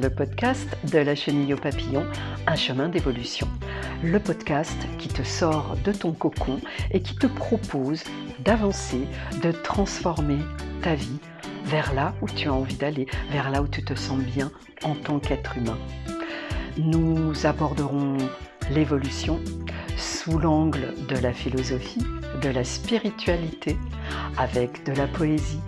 le podcast de la chenille au papillon, un chemin d'évolution. Le podcast qui te sort de ton cocon et qui te propose d'avancer, de transformer ta vie vers là où tu as envie d'aller, vers là où tu te sens bien en tant qu'être humain. Nous aborderons l'évolution sous l'angle de la philosophie, de la spiritualité, avec de la poésie,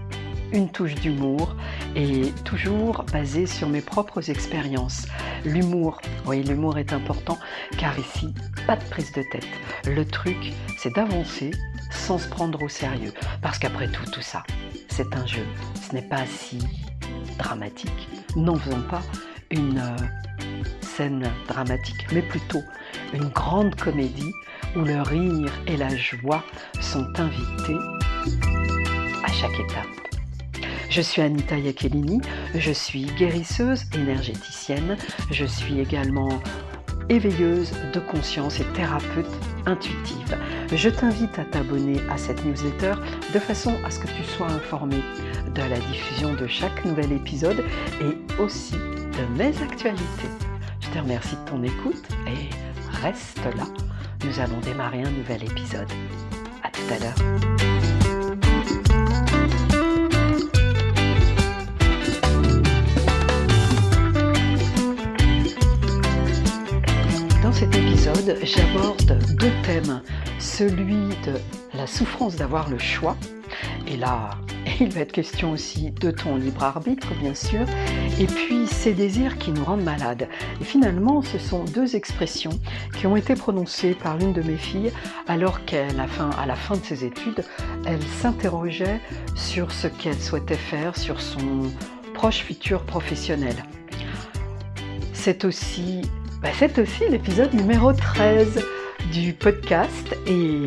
une touche d'humour et toujours basé sur mes propres expériences. L'humour, oui, l'humour est important car ici, pas de prise de tête. Le truc, c'est d'avancer sans se prendre au sérieux. Parce qu'après tout, tout ça, c'est un jeu. Ce n'est pas si dramatique. N'en faisons pas une euh, scène dramatique, mais plutôt une grande comédie où le rire et la joie sont invités à chaque étape. Je suis Anita Iacchelini, je suis guérisseuse énergéticienne, je suis également éveilleuse de conscience et thérapeute intuitive. Je t'invite à t'abonner à cette newsletter de façon à ce que tu sois informé de la diffusion de chaque nouvel épisode et aussi de mes actualités. Je te remercie de ton écoute et reste là. Nous allons démarrer un nouvel épisode. À tout à l'heure. Cet épisode, j'aborde deux thèmes. Celui de la souffrance d'avoir le choix, et là, il va être question aussi de ton libre arbitre, bien sûr, et puis ces désirs qui nous rendent malades. Et finalement, ce sont deux expressions qui ont été prononcées par l'une de mes filles alors fin, à la fin de ses études, elle s'interrogeait sur ce qu'elle souhaitait faire, sur son proche futur professionnel. C'est aussi bah, c'est aussi l'épisode numéro 13 du podcast et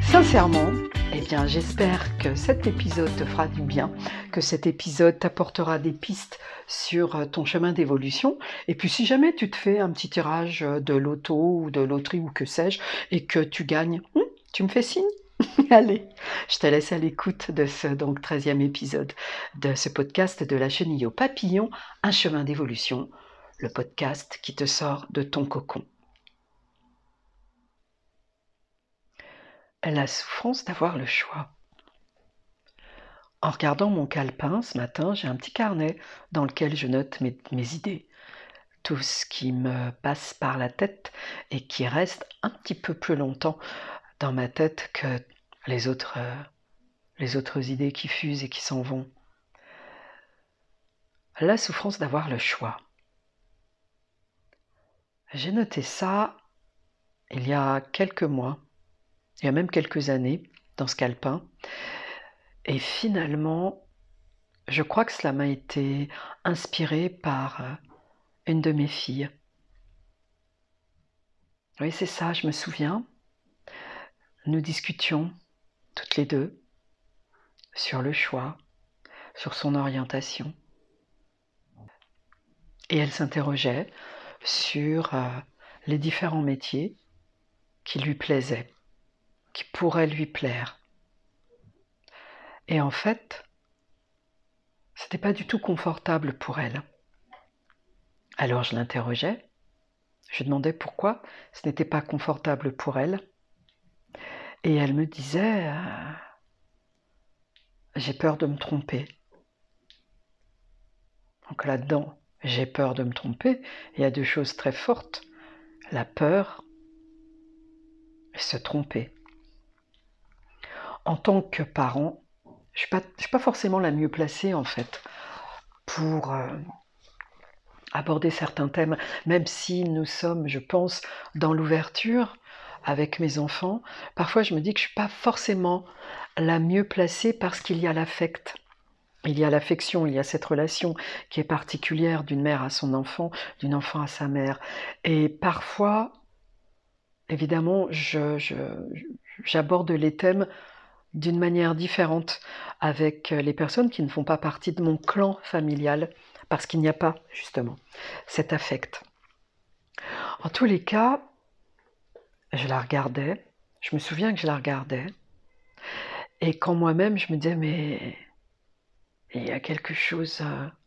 sincèrement, eh bien, j'espère que cet épisode te fera du bien, que cet épisode t'apportera des pistes sur euh, ton chemin d'évolution. Et puis, si jamais tu te fais un petit tirage de loto ou de loterie ou que sais-je, et que tu gagnes, hmm, tu me fais signe Allez, je te laisse à l'écoute de ce donc 13e épisode de ce podcast de la chenille au papillon, un chemin d'évolution le podcast qui te sort de ton cocon. La souffrance d'avoir le choix. En regardant mon calepin ce matin, j'ai un petit carnet dans lequel je note mes, idées, tout ce qui me passe par la tête et qui reste un petit peu plus longtemps dans ma tête que les autres, les autres idées qui fusent et qui s'en vont. La souffrance d'avoir le choix. J'ai noté ça il y a quelques mois, il y a même quelques années, dans ce calepin. Et finalement, je crois que cela m'a été inspiré par euh, une de mes filles. Oui, c'est ça, je me souviens. Nous discutions toutes les deux sur le choix, sur son orientation. Et elle s'interrogeait sur euh, les différents métiers qui lui plaisaient, qui pourraient lui plaire. Et en fait, c'était pas du tout confortable pour elle. Alors je l'interrogeais, je demandais pourquoi ce n'était pas confortable pour elle. Et elle me disait euh, J'ai peur de me tromper. Donc là-dedans, j'ai peur de me tromper. Il y a deux choses très fortes. La peur et se tromper. En tant que parent, je ne suis, pas forcément la mieux placée en fait pour euh, aborder certains thèmes, même si nous sommes, je pense, dans l'ouverture avec mes enfants. Parfois, je me dis que je ne suis pas forcément la mieux placée parce qu'il y a l'affect. Il y a l'affection, il y a cette relation qui est particulière d'une mère à son enfant, d'une enfant à sa mère. Et parfois, évidemment, j'aborde les thèmes d'une manière différente avec les personnes qui ne font pas partie de mon clan familial, parce qu'il n'y a pas, justement, cet affect. En tous les cas, je la regardais, je me souviens que je la regardais, et quand moi-même je me disais, mais il y a quelque chose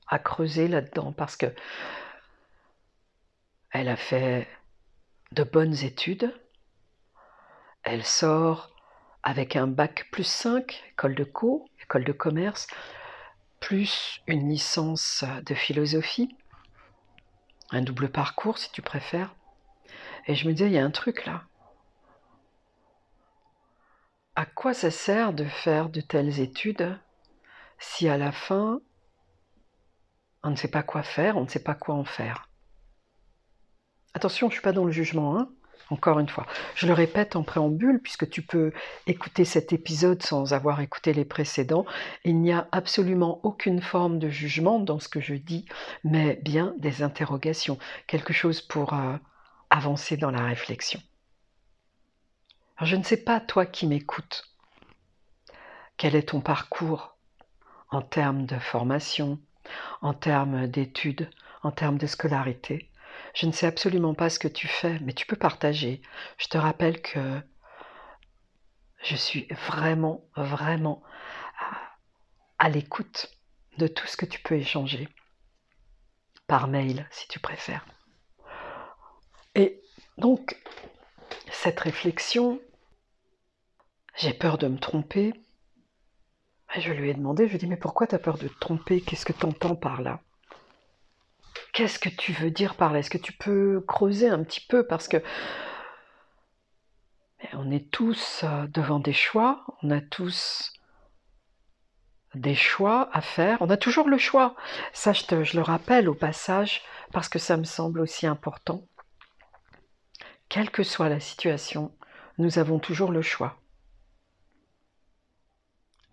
à creuser là-dedans parce que elle a fait de bonnes études. Elle sort avec un bac plus 5, école de co, école de commerce, plus une licence de philosophie, un double parcours si tu préfères. Et je me disais, il y a un truc là. À quoi ça sert de faire de telles études si à la fin, on ne sait pas quoi faire, on ne sait pas quoi en faire Attention, je ne suis pas dans le jugement, hein encore une fois. Je le répète en préambule, puisque tu peux écouter cet épisode sans avoir écouté les précédents. Il n'y a absolument aucune forme de jugement dans ce que je dis, mais bien des interrogations, quelque chose pour euh, avancer dans la réflexion. Je ne sais pas, toi qui m'écoutes, quel est ton parcours en termes de formation, en termes d'études, en termes de scolarité. Je ne sais absolument pas ce que tu fais, mais tu peux partager. Je te rappelle que je suis vraiment, vraiment à, l'écoute de tout ce que tu peux échanger. Par mail, si tu préfères. Et donc, cette réflexion, j'ai peur de me tromper. Je lui ai demandé, je lui ai dit, mais pourquoi tu as peur de te tromper? Qu'est-ce que tu entends par là? Qu'est-ce que tu veux dire par là? Est-ce que tu peux creuser un petit peu? Parce que on est tous euh, devant des choix, on a tous des choix à faire, on a toujours le choix. Ça, je, je le rappelle au passage, parce que ça me semble aussi important. Quelle que soit la situation, nous avons toujours le choix.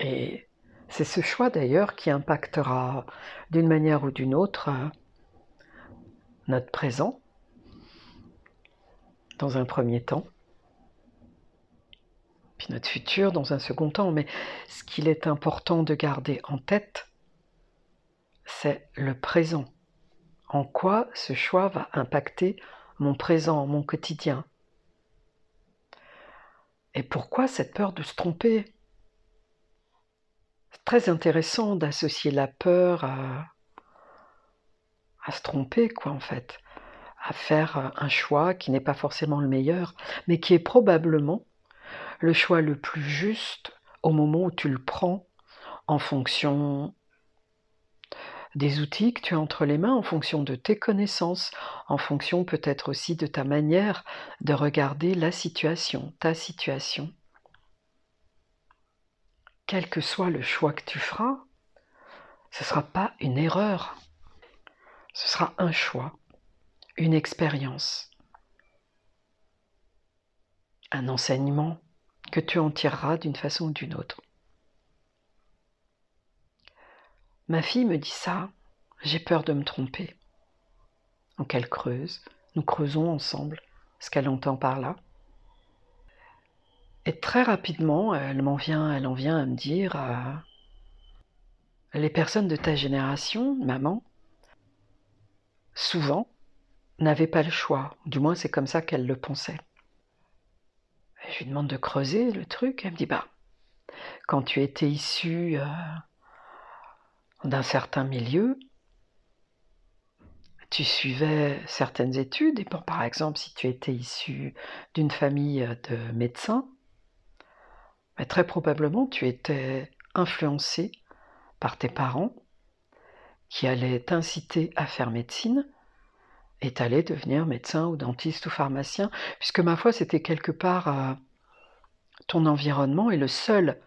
Et c'est ce choix d'ailleurs qui impactera d'une manière ou d'une autre euh, notre présent, dans un premier temps, puis notre futur dans un second temps. Mais ce qu'il est important de garder en tête, c'est le présent. En quoi ce choix va impacter mon présent, mon quotidien? Et pourquoi cette peur de se tromper? C'est très intéressant d'associer la peur à, se tromper, quoi, en fait, à faire euh, un choix qui n'est pas forcément le meilleur, mais qui est probablement le choix le plus juste au moment où tu le prends en fonction des outils que tu as entre les mains, en fonction de tes connaissances, en fonction peut-être aussi de ta manière de regarder la situation, ta situation. Quel que soit le choix que tu feras, ce ne sera pas une erreur. Ce sera un choix, une expérience, un enseignement que tu en tireras d'une façon ou d'une autre. Ma fille me dit ça, j'ai peur de me tromper. Donc elle creuse, nous creusons ensemble ce qu'elle entend par là. Et très rapidement, elle m'en vient, elle en vient à me dire euh, les personnes de ta génération, maman, souvent, n'avait pas le choix. Du moins, c'est comme ça qu'elle le pensait. je lui demande de creuser le truc. Elle me dit, bah, quand tu étais issu euh, d'un certain milieu, tu suivais certaines études, et par exemple, si tu étais issu d'une famille de médecins, bah, très probablement tu étais influencé par tes parents qui allait t'inciter à faire médecine et t'allais devenir médecin ou dentiste ou pharmacien, puisque ma foi, c'était quelque part euh, ton environnement et le seul,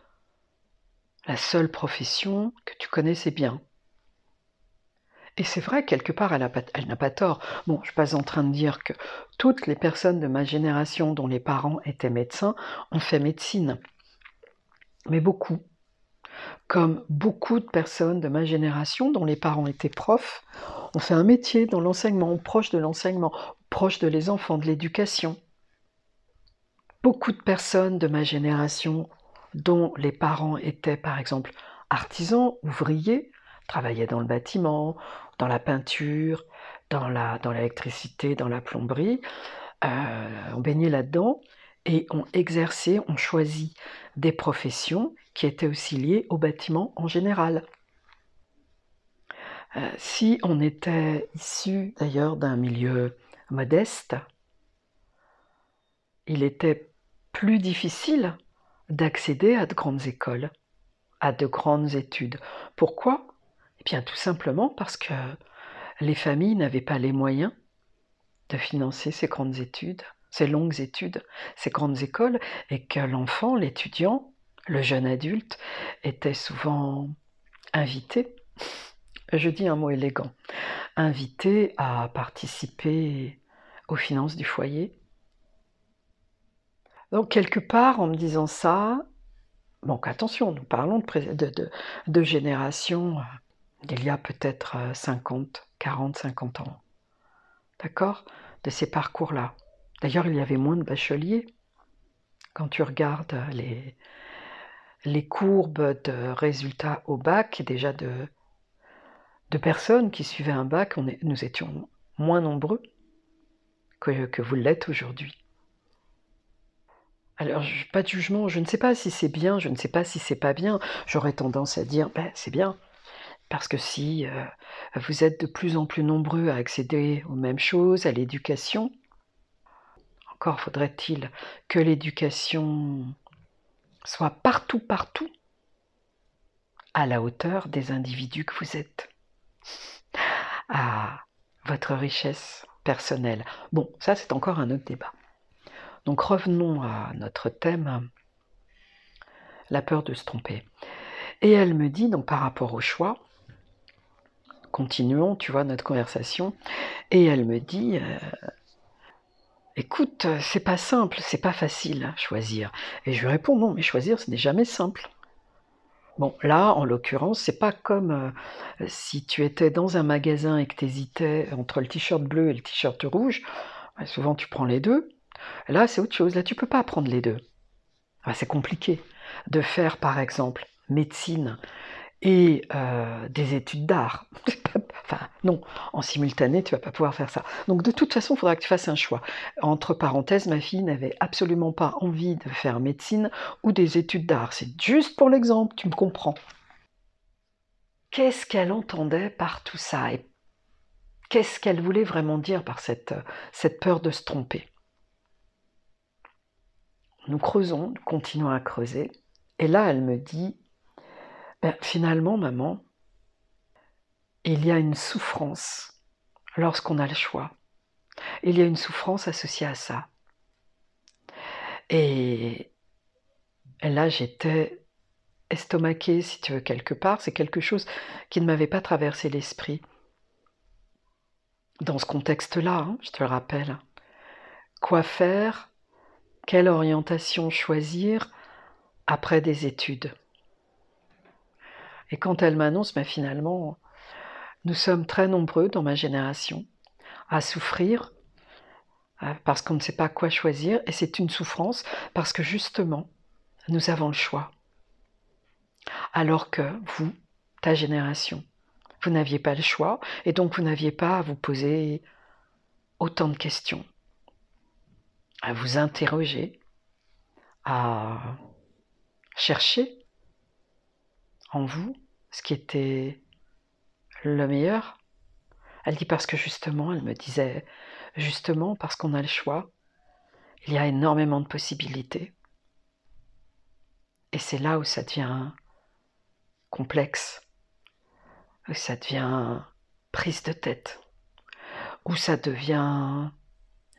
la seule profession que tu connaissais bien. Et c'est vrai, quelque part, elle n'a pas, tort. Bon, je ne suis pas en train de dire que toutes les personnes de ma génération dont les parents étaient médecins ont fait médecine. Mais beaucoup comme beaucoup de personnes de ma génération dont les parents étaient profs, ont fait un métier dans l'enseignement, proche de l'enseignement, proche de les enfants, de l'éducation. Beaucoup de personnes de ma génération dont les parents étaient par exemple artisans, ouvriers, travaillaient dans le bâtiment, dans la peinture, dans l'électricité, dans, la plomberie, euh, ont baigné là-dedans et ont exercé, ont choisi des professions qui étaient aussi liées au bâtiment en général. Euh, si on était issu d'ailleurs d'un milieu modeste, il était plus difficile d'accéder à de grandes écoles, à de grandes études. Pourquoi? Eh bien tout simplement parce que les familles n'avaient pas les moyens de financer ces grandes études, ces longues études, ces grandes écoles, et que l'enfant, l'étudiant, le jeune adulte, était souvent invité, je dis un mot élégant, invité à participer aux finances du foyer. Donc quelque part, en me disant ça, donc attention, nous parlons de, générations euh, d'il y a peut-être 50, 40, 50 ans. D'accord? De ces parcours-là. D'ailleurs, il y avait moins de bacheliers. Quand tu regardes les, les courbes de résultats au bac, déjà de, personnes qui suivaient un bac, nous étions moins nombreux que, que vous l'êtes aujourd'hui. Alors, pas de jugement, je ne sais pas si c'est bien, je ne sais pas si c'est pas bien. J'aurais tendance à dire, ben, c'est bien. Parce que si euh, vous êtes de plus en plus nombreux à accéder aux mêmes choses, à l'éducation, encore faudrait-il que l'éducation soit partout, partout, à la hauteur des individus que vous êtes, à votre richesse personnelle. Bon, ça c'est encore un autre débat. Donc revenons à notre thème, la peur de se tromper. Et elle me dit, donc par rapport au choix, continuons, tu vois, notre conversation, et elle me dit, euh, écoute, c'est pas simple, c'est pas facile à choisir. Et je lui réponds, non, mais choisir, ce n'est jamais simple. Bon, là, en l'occurrence, c'est pas comme euh, si tu étais dans un magasin et que tu hésitais entre le t-shirt bleu et le t-shirt rouge. souvent, tu prends les deux. Là, c'est autre chose. Là, tu peux pas prendre les deux. c'est compliqué de faire, par exemple, médecine et euh, des études d'art. non, en simultané, tu vas pas pouvoir faire ça. Donc, de toute façon, il faudra que tu fasses un choix. Entre parenthèses, ma fille n'avait absolument pas envie de faire médecine ou des études d'art. C'est juste pour l'exemple, tu me comprends. Qu'est-ce qu'elle entendait par tout ça et qu'est-ce qu'elle voulait vraiment dire par cette, cette peur de se tromper? Nous creusons, nous continuons à creuser. Et là, elle me dit, ben, finalement, maman, il y a une souffrance lorsqu'on a le choix. Il y a une souffrance associée à ça. Et là, j'étais estomaquée, si tu veux, quelque part. C'est quelque chose qui ne m'avait pas traversé l'esprit. Dans ce contexte-là, hein, je te le rappelle. Quoi faire? Quelle orientation choisir après des études? Et quand elle m'annonce, mais finalement, nous sommes très nombreux dans ma génération à souffrir parce qu'on ne sait pas quoi choisir, et c'est une souffrance parce que justement, nous avons le choix. Alors que vous, ta génération, vous n'aviez pas le choix, et donc vous n'aviez pas à vous poser autant de questions à vous interroger, à chercher en vous ce qui était le meilleur. Elle dit parce que justement, elle me disait, justement parce qu'on a le choix, il y a énormément de possibilités. Et c'est là où ça devient complexe, où ça devient prise de tête, où ça devient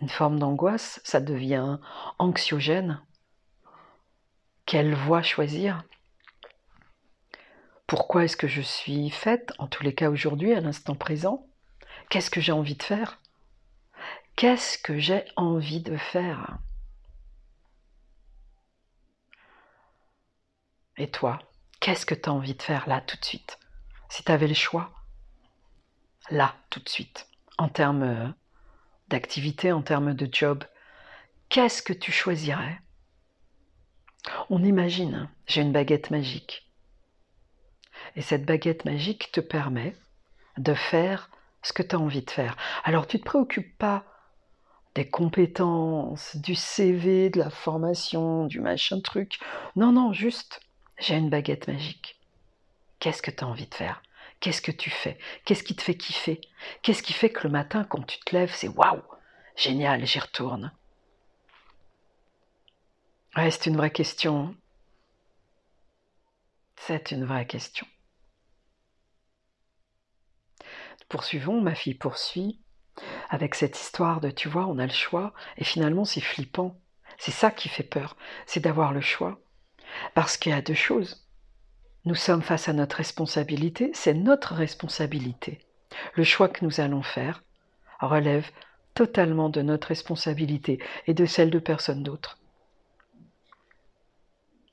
une forme d'angoisse, ça devient anxiogène. Quelle voie choisir? Pourquoi est-ce que je suis faite, en tous les cas aujourd'hui, à l'instant présent? Qu'est-ce que j'ai envie de faire? Qu'est-ce que j'ai envie de faire? Et toi, qu'est-ce que tu as envie de faire là tout de suite? Si tu avais le choix, là tout de suite, en termes euh, d'activité, en termes de job, qu'est-ce que tu choisirais? On imagine, j'ai une baguette magique. Et cette baguette magique te permet de faire ce que tu as envie de faire. Alors tu ne te préoccupes pas des compétences, du CV, de la formation, du machin truc. Non, non, juste, j'ai une baguette magique. Qu'est-ce que tu as envie de faire? Qu'est-ce que tu fais? Qu'est-ce qui te fait kiffer? Qu'est-ce qui fait que le matin, quand tu te lèves, c'est waouh, génial, j'y retourne Ouais, c'est une vraie question. C'est une vraie question. Poursuivons, ma fille poursuit avec cette histoire de tu vois, on a le choix, et finalement c'est flippant. C'est ça qui fait peur, c'est d'avoir le choix. Parce qu'il y a deux choses. Nous sommes face à notre responsabilité, c'est notre responsabilité. Le choix que nous allons faire relève totalement de notre responsabilité et de celle de personne d'autre.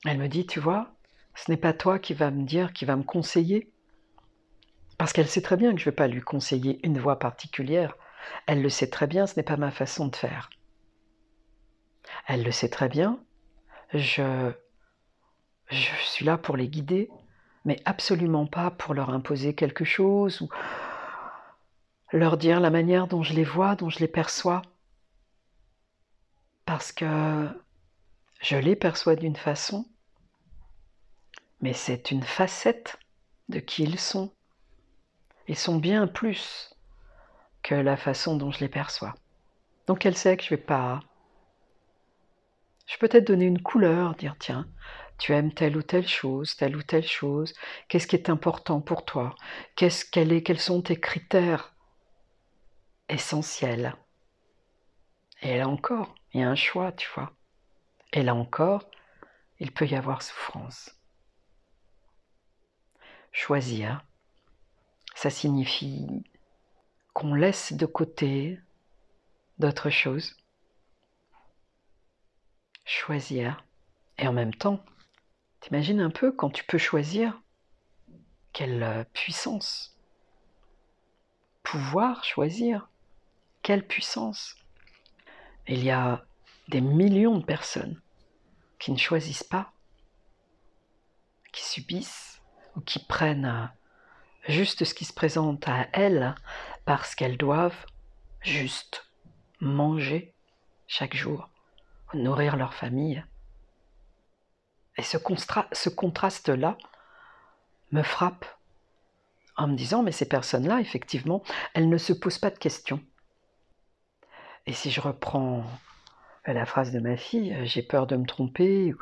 Elle me dit, tu vois, ce n'est pas toi qui va me dire, qui va me conseiller, parce qu'elle sait très bien que je ne vais pas lui conseiller une voie particulière. Elle le sait très bien, ce n'est pas ma façon de faire. Elle le sait très bien, je, je suis là pour les guider, mais absolument pas pour leur imposer quelque chose ou leur dire la manière dont je les vois, dont je les perçois. Parce que je les perçois d'une façon, mais c'est une facette de qui ils sont. Sont bien plus que la façon dont je les perçois. Donc elle sait que je vais pas. Je peux peut-être donner une couleur, dire tiens, tu aimes telle ou telle chose, telle ou telle chose, qu'est-ce qui est important pour toi, qu'est-ce quel est, quels sont tes critères essentiels. Et là encore, il y a un choix, tu vois. Et là encore, il peut y avoir souffrance. Choisir, ça signifie qu'on laisse de côté d'autres choses. Choisir. Et en même temps, t'imagines un peu quand tu peux choisir quelle euh, puissance. Pouvoir choisir. Quelle puissance. Il y a des millions de personnes qui ne choisissent pas, qui subissent ou qui prennent euh, juste ce qui se présente à elles parce qu'elles doivent juste manger chaque jour, nourrir leur famille. Et ce, contraste-là me frappe en me disant, mais ces personnes-là, effectivement, elles ne se posent pas de questions. Et si je reprends la phrase de ma fille, j'ai peur de me tromper,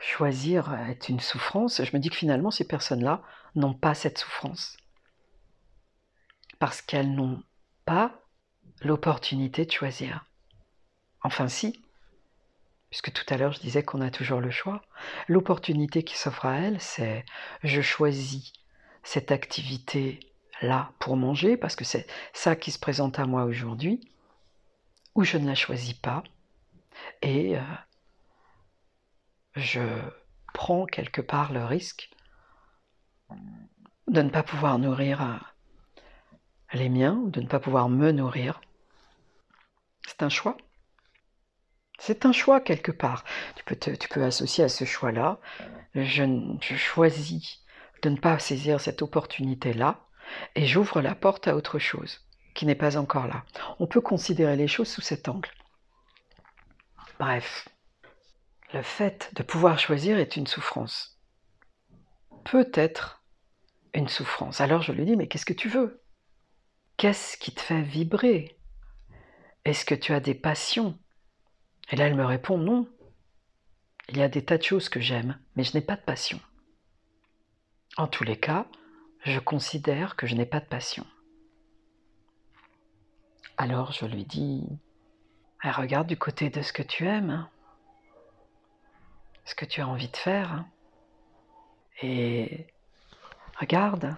choisir est une souffrance, je me dis que finalement, ces personnes-là n'ont pas cette souffrance. Parce qu'elles n'ont pas l'opportunité de choisir. Enfin si, puisque tout à l'heure je disais qu'on a toujours le choix. L'opportunité qui s'offre à elles, c'est je choisis cette activité-là pour manger, parce que c'est ça qui se présente à moi aujourd'hui, ou je ne la choisis pas, et euh, je prends quelque part le risque de ne pas pouvoir nourrir euh, les miens, de ne pas pouvoir me nourrir. C'est un choix. C'est un choix quelque part. Tu peux, tu peux associer à ce choix-là. Je, je choisis de ne pas saisir cette opportunité-là et j'ouvre la porte à autre chose qui n'est pas encore là. On peut considérer les choses sous cet angle. Bref, le fait de pouvoir choisir est une souffrance. Peut-être une souffrance. Alors je lui dis, mais qu'est-ce que tu veux? Qu'est-ce qui te fait vibrer? Est-ce que tu as des passions? Et là, elle me répond, non. Il y a des tas de choses que j'aime, mais je n'ai pas de passion. En tous les cas, je considère que je n'ai pas de passion. Alors je lui dis, regarde du côté de ce que tu aimes, ce que tu as envie de faire, et Regarde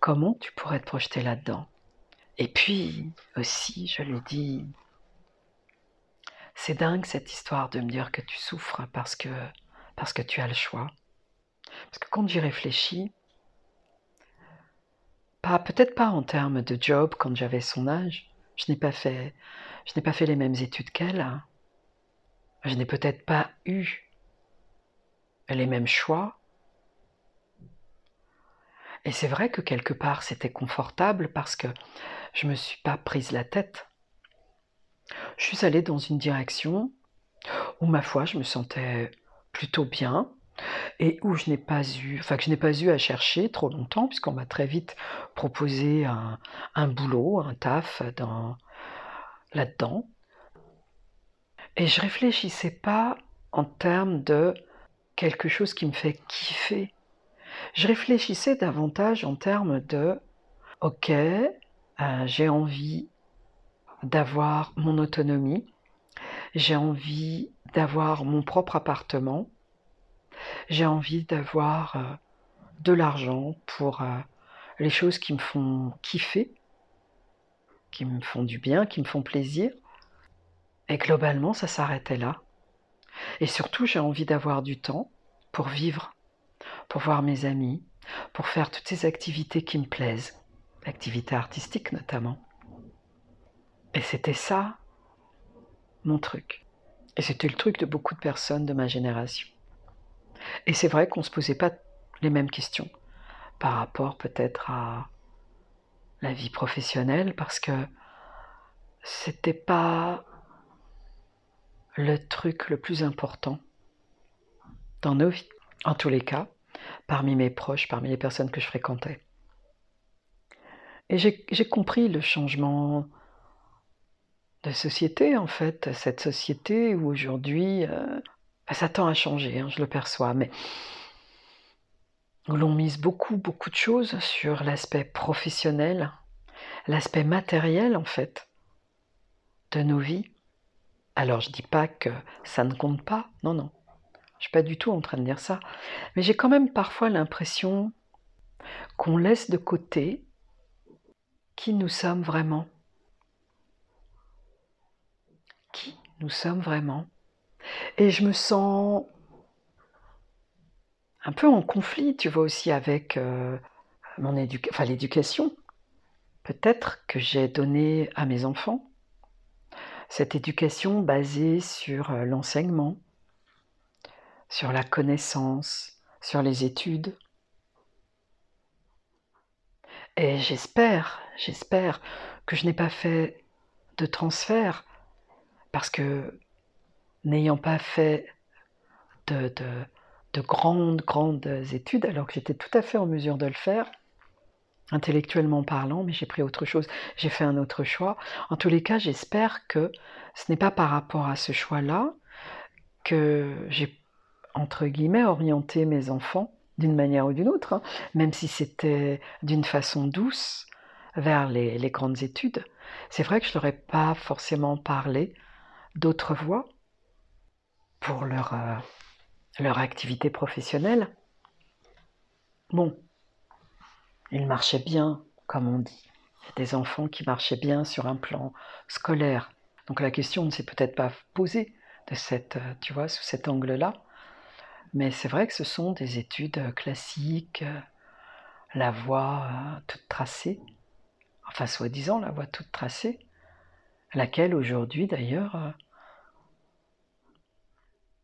comment tu pourrais te projeter là-dedans. Et puis aussi, je lui dis, c'est dingue cette histoire de me dire que tu souffres parce que, parce que tu as le choix. Parce que quand j'y réfléchis, peut-être pas en termes de job quand j'avais son âge, je n'ai pas fait, je n'ai pas fait les mêmes études qu'elle. Hein. Je n'ai peut-être pas eu les mêmes choix et c'est vrai que quelque part c'était confortable parce que je ne me suis pas prise la tête. Je suis allée dans une direction où, ma foi, je me sentais plutôt bien. et où je n'ai pas eu, enfin que je n'ai pas eu à chercher trop longtemps, puisqu'on m'a très vite proposé un, un boulot, un taf dans, là-dedans. Et je réfléchissais pas en termes de quelque chose qui me fait kiffer. Je réfléchissais davantage en termes de ok, euh, j'ai envie d'avoir mon autonomie, j'ai envie d'avoir mon propre appartement, j'ai envie d'avoir euh, de l'argent pour euh, les choses qui me font kiffer, qui me font du bien, qui me font plaisir. Et globalement, ça s'arrêtait là. Et surtout, j'ai envie d'avoir du temps pour vivre, pour voir mes amis, pour faire toutes ces activités qui me plaisent, activités artistiques notamment. Et c'était ça, mon truc. Et c'était le truc de beaucoup de personnes de ma génération. Et c'est vrai qu'on ne se posait pas les mêmes questions par rapport peut-être à la vie professionnelle parce que c'était pas le truc le plus important dans nos vies. En tous les cas, parmi mes proches, parmi les personnes que je fréquentais. Et j'ai compris le changement de société, en fait, cette société où aujourd'hui, euh, bah, ça tend à changer, hein, je le perçois, mais où l'on mise beaucoup, beaucoup de choses sur l'aspect professionnel, l'aspect matériel, en fait, de nos vies. Alors, je dis pas que ça ne compte pas, non, non. Je suis pas du tout en train de dire ça. Mais j'ai quand même parfois l'impression qu'on laisse de côté qui nous sommes vraiment. Qui nous sommes vraiment. Et je me sens un peu en conflit, tu vois, aussi avec euh, mon enfin, l'éducation. Peut-être que j'ai donné à mes enfants cette éducation basée sur euh, l'enseignement, sur la connaissance, sur les études. Et j'espère, j'espère que je n'ai pas fait de transfert parce que n'ayant pas fait de, de, grandes, grandes études, alors que j'étais tout à fait en mesure de le faire, intellectuellement parlant, mais j'ai pris autre chose, j'ai fait un autre choix. En tous les cas, j'espère que ce n'est pas par rapport à ce choix-là que j'ai entre guillemets, orienter mes enfants d'une manière ou d'une autre, hein, même si c'était d'une façon douce vers les, grandes études. C'est vrai que je leur ai pas forcément parlé d'autres voies pour leur, euh, leur activité professionnelle. Bon, ils marchaient bien, comme on dit. Il y a des enfants qui marchaient bien sur un plan scolaire. Donc la question ne s'est peut-être pas posée de cette, euh, tu vois, sous cet angle-là. Mais c'est vrai que ce sont des études euh, classiques, euh, la voie toute tracée, enfin soi-disant la voie toute tracée, laquelle aujourd'hui d'ailleurs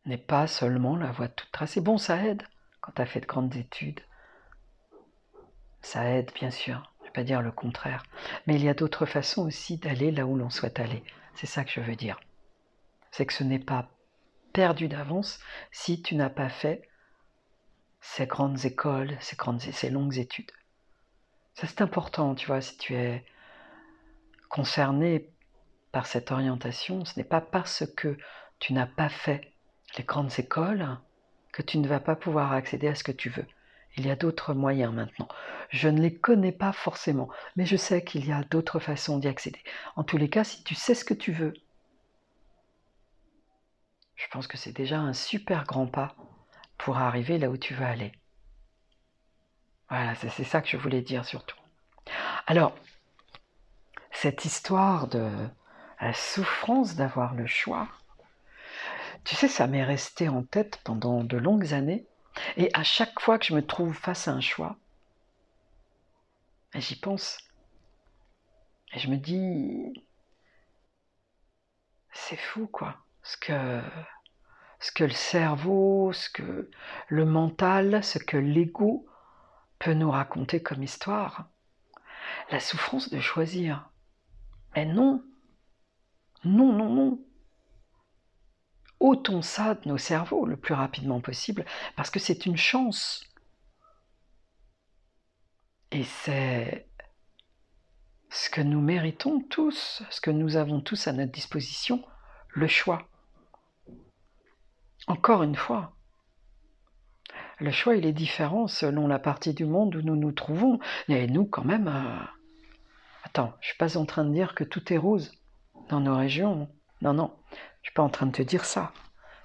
n'est pas seulement la voie toute tracée. Bon, ça aide quand tu as fait de grandes études. Ça aide, bien sûr, je ne vais pas dire le contraire. Mais il y a d'autres façons aussi d'aller là où l'on souhaite aller. C'est ça que je veux dire. C'est que ce n'est pas perdu d'avance si tu n'as pas fait ces grandes écoles, ces, longues études. Ça c'est important, tu vois, si tu es concerné par cette orientation, ce n'est pas parce que tu n'as pas fait les grandes écoles que tu ne vas pas pouvoir accéder à ce que tu veux. Il y a d'autres moyens maintenant. Je ne les connais pas forcément, mais je sais qu'il y a d'autres façons d'y accéder. En tous les cas, si tu sais ce que tu veux, je pense que c'est déjà un super grand pas pour arriver là où tu veux aller. Voilà, c'est ça que je voulais dire surtout. Alors, cette histoire de la souffrance d'avoir le choix, tu sais, ça m'est resté en tête pendant de longues années. Et à chaque fois que je me trouve face à un choix, j'y pense. Et je me dis, c'est fou quoi ce que, ce que le cerveau, ce que le mental, ce que l'ego peut nous raconter comme histoire. La souffrance de choisir. Mais non, non, non, non. Ôtons ça de nos cerveaux le plus rapidement possible, parce que c'est une chance. Et c'est ce que nous méritons tous, ce que nous avons tous à notre disposition, le choix. Encore une fois, le choix, il est différent selon la partie du monde où nous nous trouvons. Et nous, quand même, euh, attends, je ne suis pas en train de dire que tout est rose dans nos régions. Non, non, ne pas en train de te dire ça.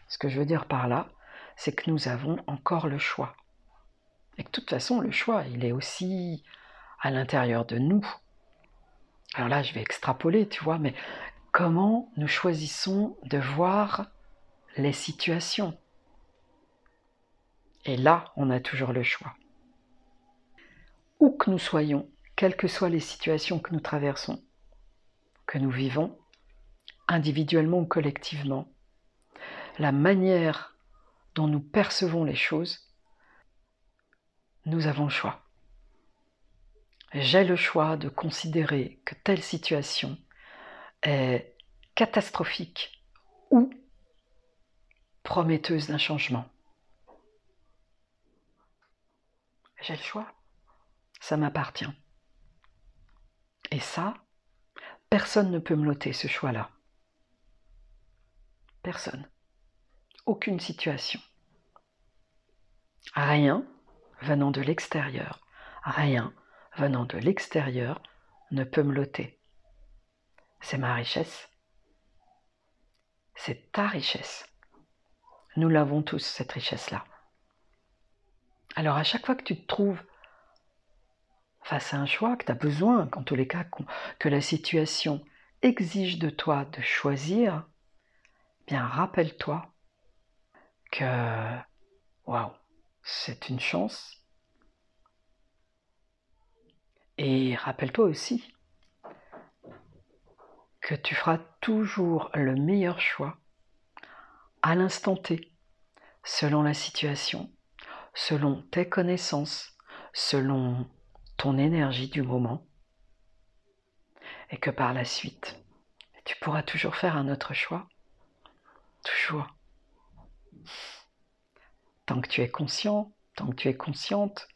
Ce que je veux dire par là, c'est que nous avons encore le choix. Et que de toute façon, le choix, il est aussi à l'intérieur de nous. Alors là, je vais extrapoler, tu vois, mais comment nous choisissons de voir les situations? Et là, on a toujours le choix. Où que nous soyons, quelles que soient les situations que nous traversons, que nous vivons, individuellement ou collectivement, la manière dont nous percevons les choses, nous avons le choix. J'ai le choix de considérer que telle situation est catastrophique ou prometteuse d'un changement. J'ai le choix. Ça m'appartient. Et ça, personne ne peut me l'ôter ce choix-là. Personne. Aucune situation. Rien venant de l'extérieur, rien venant de l'extérieur ne peut me l'ôter. C'est ma richesse. C'est ta richesse. Nous l'avons tous, cette richesse-là. Alors à chaque fois que tu te trouves face à un choix, que tu as besoin, qu'en tous les cas, que la situation exige de toi de choisir, bien rappelle-toi que, waouh, c'est une chance. Et rappelle-toi aussi que tu feras toujours le meilleur choix à l'instant T, selon la situation, selon tes connaissances, selon ton énergie du moment, et que par la suite, tu pourras toujours faire un autre choix. Toujours. Tant que tu es conscient, tant que tu es consciente,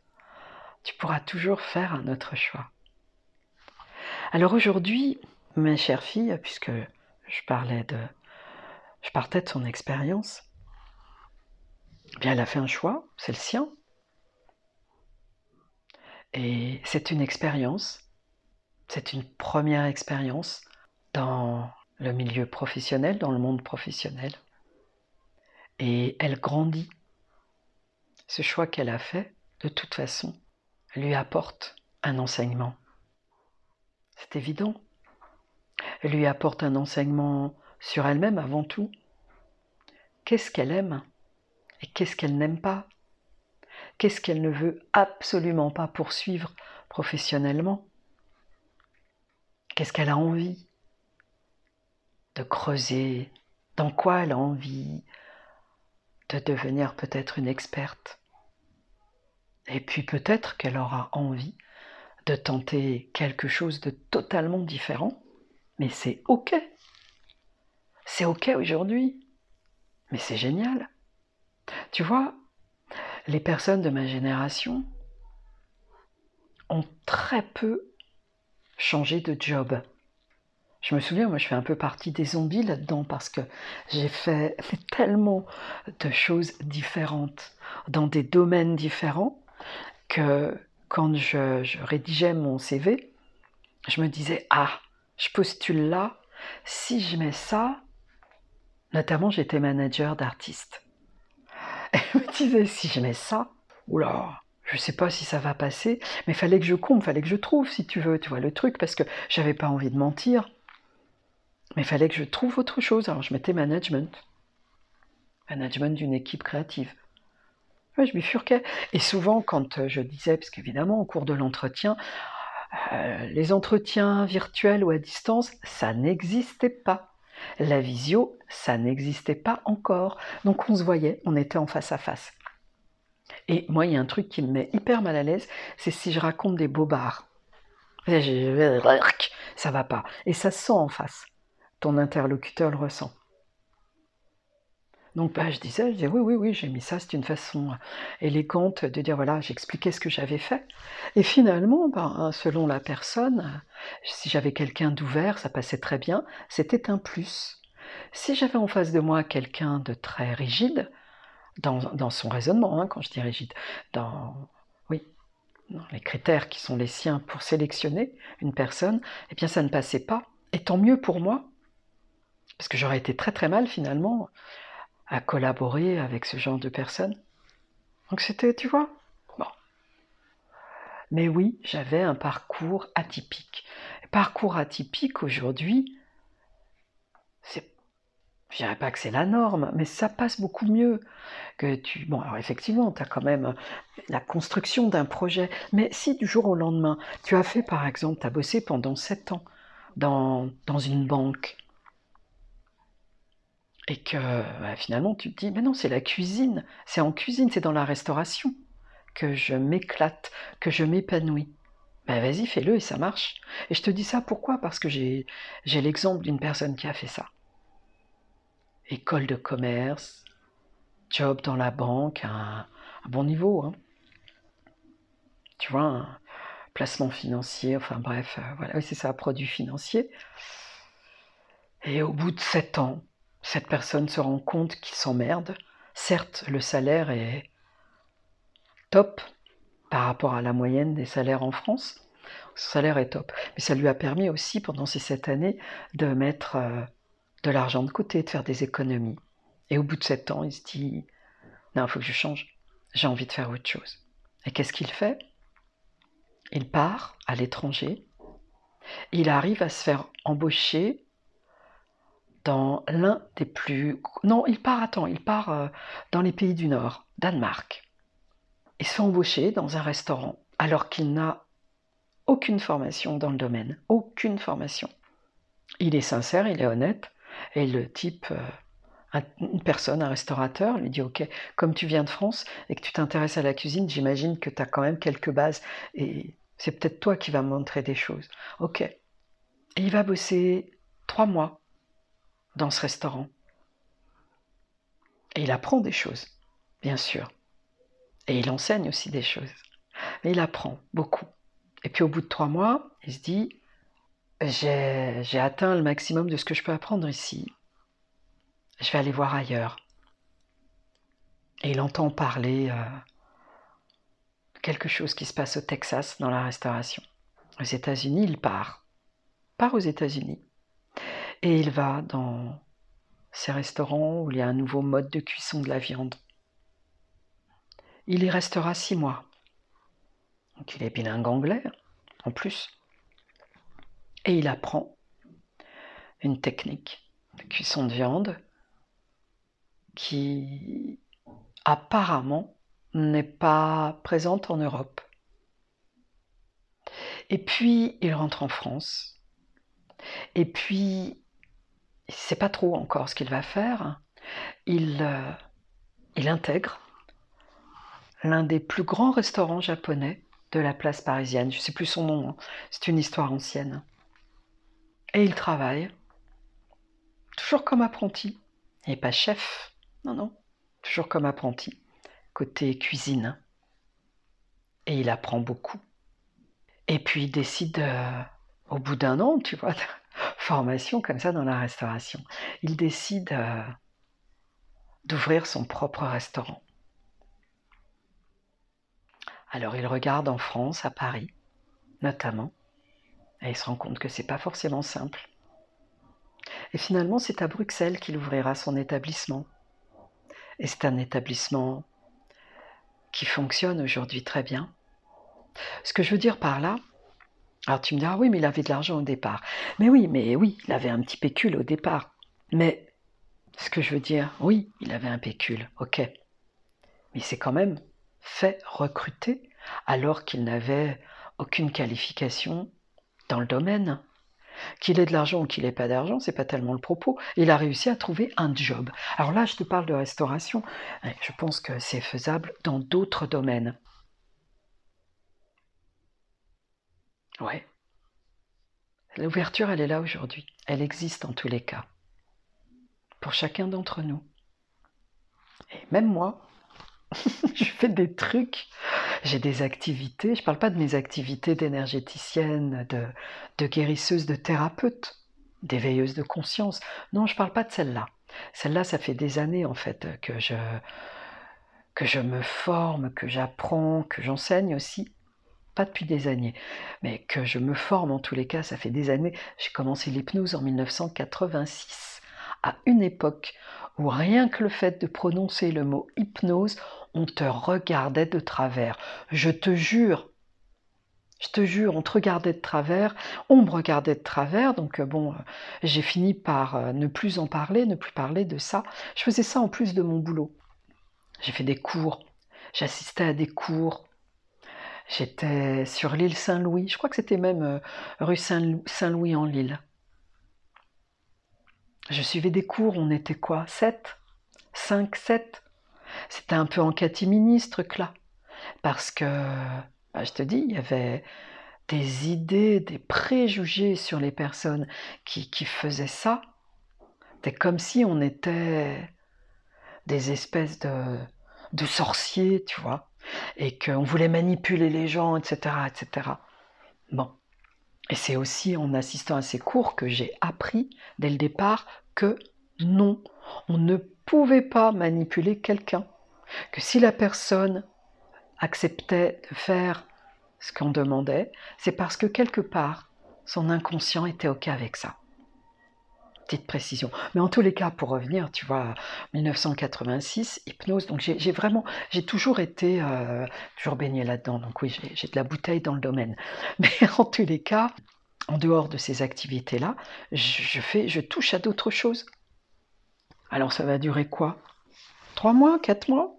tu pourras toujours faire un autre choix. Alors aujourd'hui, ma chère fille, puisque je parlais de, je partais de son expérience, eh bien elle a fait un choix, c'est le sien. Et c'est une expérience, c'est une première expérience dans le milieu professionnel, dans le monde professionnel. Et elle grandit. Ce choix qu'elle a fait, de toute façon, lui apporte un enseignement. C'est évident. Elle lui apporte un enseignement sur elle-même avant tout. Qu'est-ce qu'elle aime et qu'est-ce qu'elle n'aime pas? Qu'est-ce qu'elle ne veut absolument pas poursuivre professionnellement? Qu'est-ce qu'elle a envie? De creuser Dans quoi elle a envie de devenir peut-être une experte Et puis peut-être qu'elle aura envie de tenter quelque chose de totalement différent, mais c'est OK. C'est OK aujourd'hui. Mais c'est génial. Tu vois, les personnes de ma génération ont très peu changé de job. Je me souviens, moi je fais un peu partie des zombies là-dedans parce que j'ai fait tellement de choses différentes dans des domaines différents que quand je, rédigeais mon CV, je me disais, ah, je postule là, si je mets ça, notamment j'étais manager d'artistes. Et je me disais, si je mets ça, oula, je sais pas si ça va passer, mais fallait que je comble, fallait que je trouve, si tu veux, tu vois le truc, parce que j'avais pas envie de mentir. Mais il fallait que je trouve autre chose. Alors je mettais management. Management d'une équipe créative. je bifurquais. Et souvent, quand euh, je disais, parce qu'évidemment, au cours de l'entretien, euh, les entretiens virtuels ou à distance, ça n'existait pas. La visio, ça n'existait pas encore. Donc on se voyait, on était en face à face. Et moi, il y a un truc qui me met hyper mal à l'aise, c'est si je raconte des bobards. Ça va pas. Et ça sent en face. Ton interlocuteur le ressent. Donc bah, je disais, je disais oui, oui, oui, j'ai mis ça, c'est une façon élégante de dire voilà, j'expliquais ce que j'avais fait. Et finalement, ben, selon la personne, si j'avais quelqu'un d'ouvert, ça passait très bien, c'était un plus. Si j'avais en face de moi quelqu'un de très rigide, dans, son raisonnement, hein, quand je dis rigide, oui, dans les critères qui sont les siens pour sélectionner une personne, eh bien ça ne passait pas. Et tant mieux pour moi, parce que j'aurais été très très mal finalement à collaborer avec ce genre de personnes. Donc c'était, tu vois, bon. Mais oui, j'avais un parcours atypique. Parcours atypique aujourd'hui, c'est je dirais pas que c'est la norme, mais ça passe beaucoup mieux que tu. Bon, alors effectivement, tu as quand même la construction d'un projet, mais si du jour au lendemain, tu as fait par exemple, tu as bossé pendant sept ans dans, dans une banque, et que bah, finalement tu te dis, mais non, c'est la cuisine, c'est en cuisine, c'est dans la restauration que je m'éclate, que je m'épanouis. Ben vas-y, fais-le et ça marche. Et je te dis ça pourquoi? Parce que j'ai l'exemple d'une personne qui a fait ça. École de commerce, job dans la banque, un, bon niveau. Hein. Tu vois, un placement financier, enfin bref, euh, voilà, c'est ça, produit financier. Et au bout de sept ans, cette personne se rend compte qu'il s'emmerde. Certes, le salaire est top par rapport à la moyenne des salaires en France. Son salaire est top. Mais ça lui a permis aussi, pendant ces sept années, de mettre euh, de l'argent de côté, de faire des économies. Et au bout de sept ans, il se dit, non, il faut que je change. J'ai envie de faire autre chose. Et qu'est-ce qu'il fait? Il part à l'étranger. Il arrive à se faire embaucher dans l'un des plus... Non, il part, attends, il part euh, dans les pays du Nord, Danemark. Il se fait embaucher dans un restaurant alors qu'il n'a aucune formation dans le domaine, aucune formation. Il est sincère, il est honnête, et le type, euh, une personne, un restaurateur, lui dit Ok, comme tu viens de France et que tu t'intéresses à la cuisine, j'imagine que tu as quand même quelques bases et c'est peut-être toi qui vas me montrer des choses. Ok. Et il va bosser trois mois dans ce restaurant. Et il apprend des choses, bien sûr. Et il enseigne aussi des choses. Il apprend beaucoup. Et puis au bout de trois mois, il se dit, j'ai atteint le maximum de ce que je peux apprendre ici. Je vais aller voir ailleurs. Et il entend parler euh, de quelque chose qui se passe au Texas dans la restauration. Aux États-Unis, il part. Part aux États-Unis. Et il va dans ces restaurants où il y a un nouveau mode de cuisson de la viande. Il y restera six mois. Donc il est bilingue anglais, en plus. Et il apprend une technique de cuisson de viande qui apparemment n'est pas présente en Europe. Et puis il rentre en France. Et puis il ne sait pas trop encore ce qu'il va faire. Il, euh, il intègre l'un des plus grands restaurants japonais de la place parisienne. Je ne sais plus son nom, hein. c'est une histoire ancienne. Et il travaille, toujours comme apprenti. N'est pas chef, non, non, toujours comme apprenti, côté cuisine. Et il apprend beaucoup. Et puis il décide, euh, au bout d'un an, tu vois, formation comme ça dans la restauration. Il décide euh, d'ouvrir son propre restaurant. Alors il regarde en France, à Paris, notamment, et il se rend compte que c'est pas forcément simple. Et finalement, c'est à Bruxelles qu'il ouvrira son établissement. Et c'est un établissement qui fonctionne aujourd'hui très bien. Ce que je veux dire par là, alors tu me diras, oui, mais il avait de l'argent au départ. Mais oui, mais oui, il avait un petit pécule au départ. Mais ce que je veux dire, oui, il avait un pécule, ok. Mais c'est quand même fait recruter alors qu'il n'avait aucune qualification dans le domaine. Qu'il ait de l'argent ou qu'il n'ait pas d'argent, c'est pas tellement le propos. Il a réussi à trouver un job. Alors là, je te parle de restauration. Je pense que c'est faisable dans d'autres domaines. Ouais. L'ouverture, elle est là aujourd'hui. Elle existe en tous les cas. Pour chacun d'entre nous. Et même moi, je fais des trucs, j'ai des activités, je ne parle pas de mes activités d'énergéticienne, de, guérisseuse, de thérapeute, d'éveilleuse de conscience. Non, je ne parle pas de celle-là. Celle-là, ça fait des années en fait que je me forme, que j'apprends, que j'enseigne aussi. Pas depuis des années, mais que je me forme en tous les cas, ça fait des années. J'ai commencé l'hypnose en 1986, à une époque où rien que le fait de prononcer le mot hypnose, on te regardait de travers. Je te jure, je te jure, on te regardait de travers, on me regardait de travers, donc euh, bon, euh, j'ai fini par euh, ne plus en parler, ne plus parler de ça. Je faisais ça en plus de mon boulot. J'ai fait des cours, j'assistais à des cours. J'étais sur l'île Saint-Louis, je crois que c'était même rue Saint-Louis en Lille. Je suivais des cours, on était quoi? 7 5, 7 C'était un peu en catimini ce truc-là. Parce que bah, je te dis, il y avait des idées, des préjugés sur les personnes qui, faisaient ça. C'était comme si on était des espèces de, de sorciers, tu vois, et qu'on voulait manipuler les gens, etc., etc. Bon. Et c'est aussi en assistant à ces cours que j'ai appris dès le départ que non, on ne pouvait pas manipuler quelqu'un. Que si la personne acceptait de faire ce qu'on demandait, c'est parce que quelque part, son inconscient était OK avec ça. Petite précision. Mais en tous les cas, pour revenir, tu vois, 1986, hypnose, donc j'ai vraiment, j'ai toujours été, euh, toujours baigné là-dedans, donc oui, j'ai de la bouteille dans le domaine. Mais en tous les cas, en dehors de ces activités-là, je, fais, je touche à d'autres choses. Alors ça va durer quoi? Trois mois, quatre mois?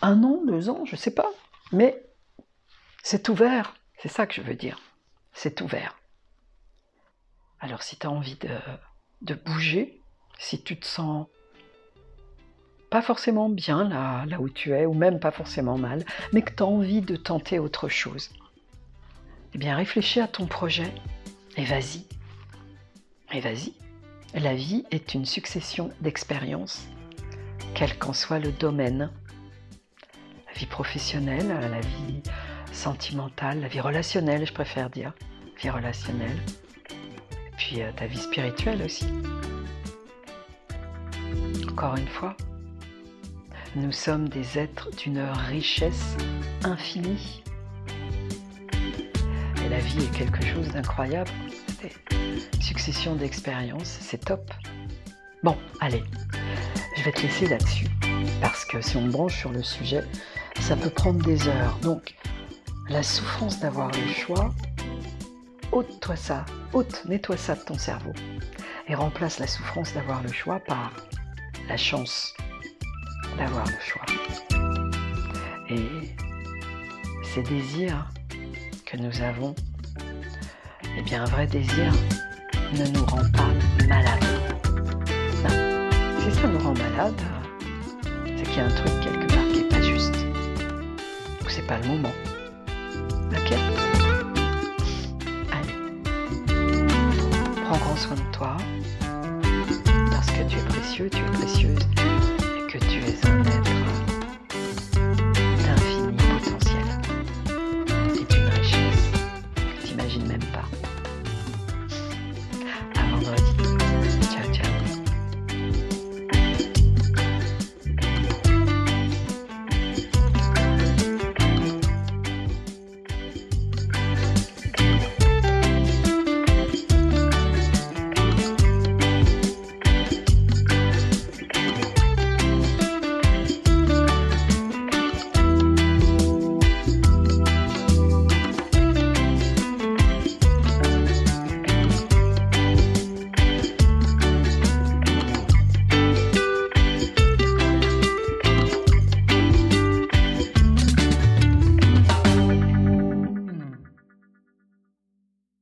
Un an, deux ans, je sais pas. Mais c'est ouvert, c'est ça que je veux dire. C'est ouvert. Alors si tu as envie de, de, bouger, si tu te sens pas forcément bien là, où tu es, ou même pas forcément mal, mais que tu as envie de tenter autre chose, eh bien réfléchis à ton projet et vas-y. Et vas-y. La vie est une succession d'expériences, quel qu'en soit le domaine. La vie professionnelle, la vie sentimentale, la vie relationnelle, je préfère dire, vie relationnelle, puis euh, ta vie spirituelle aussi. Encore une fois, nous sommes des êtres d'une richesse infinie. Et la vie est quelque chose d'incroyable. Succession d'expériences, c'est top. Bon, allez, je vais te laisser là-dessus. Parce que si on branche sur le sujet, ça peut prendre des heures. Donc, la souffrance d'avoir le choix, ôte-toi ça, ôte, nettoie ça de ton cerveau. Et remplace la souffrance d'avoir le choix par la chance d'avoir le choix. Et ces désirs que nous avons, eh bien un vrai désir ne nous rend pas malade. Si ça nous rend malade, c'est qu'il y a un truc quelque part qui n'est pas juste. Ou c'est pas le moment. Ok prends soin de toi, parce que tu es précieux, tu es précieuse, et que tu es un être.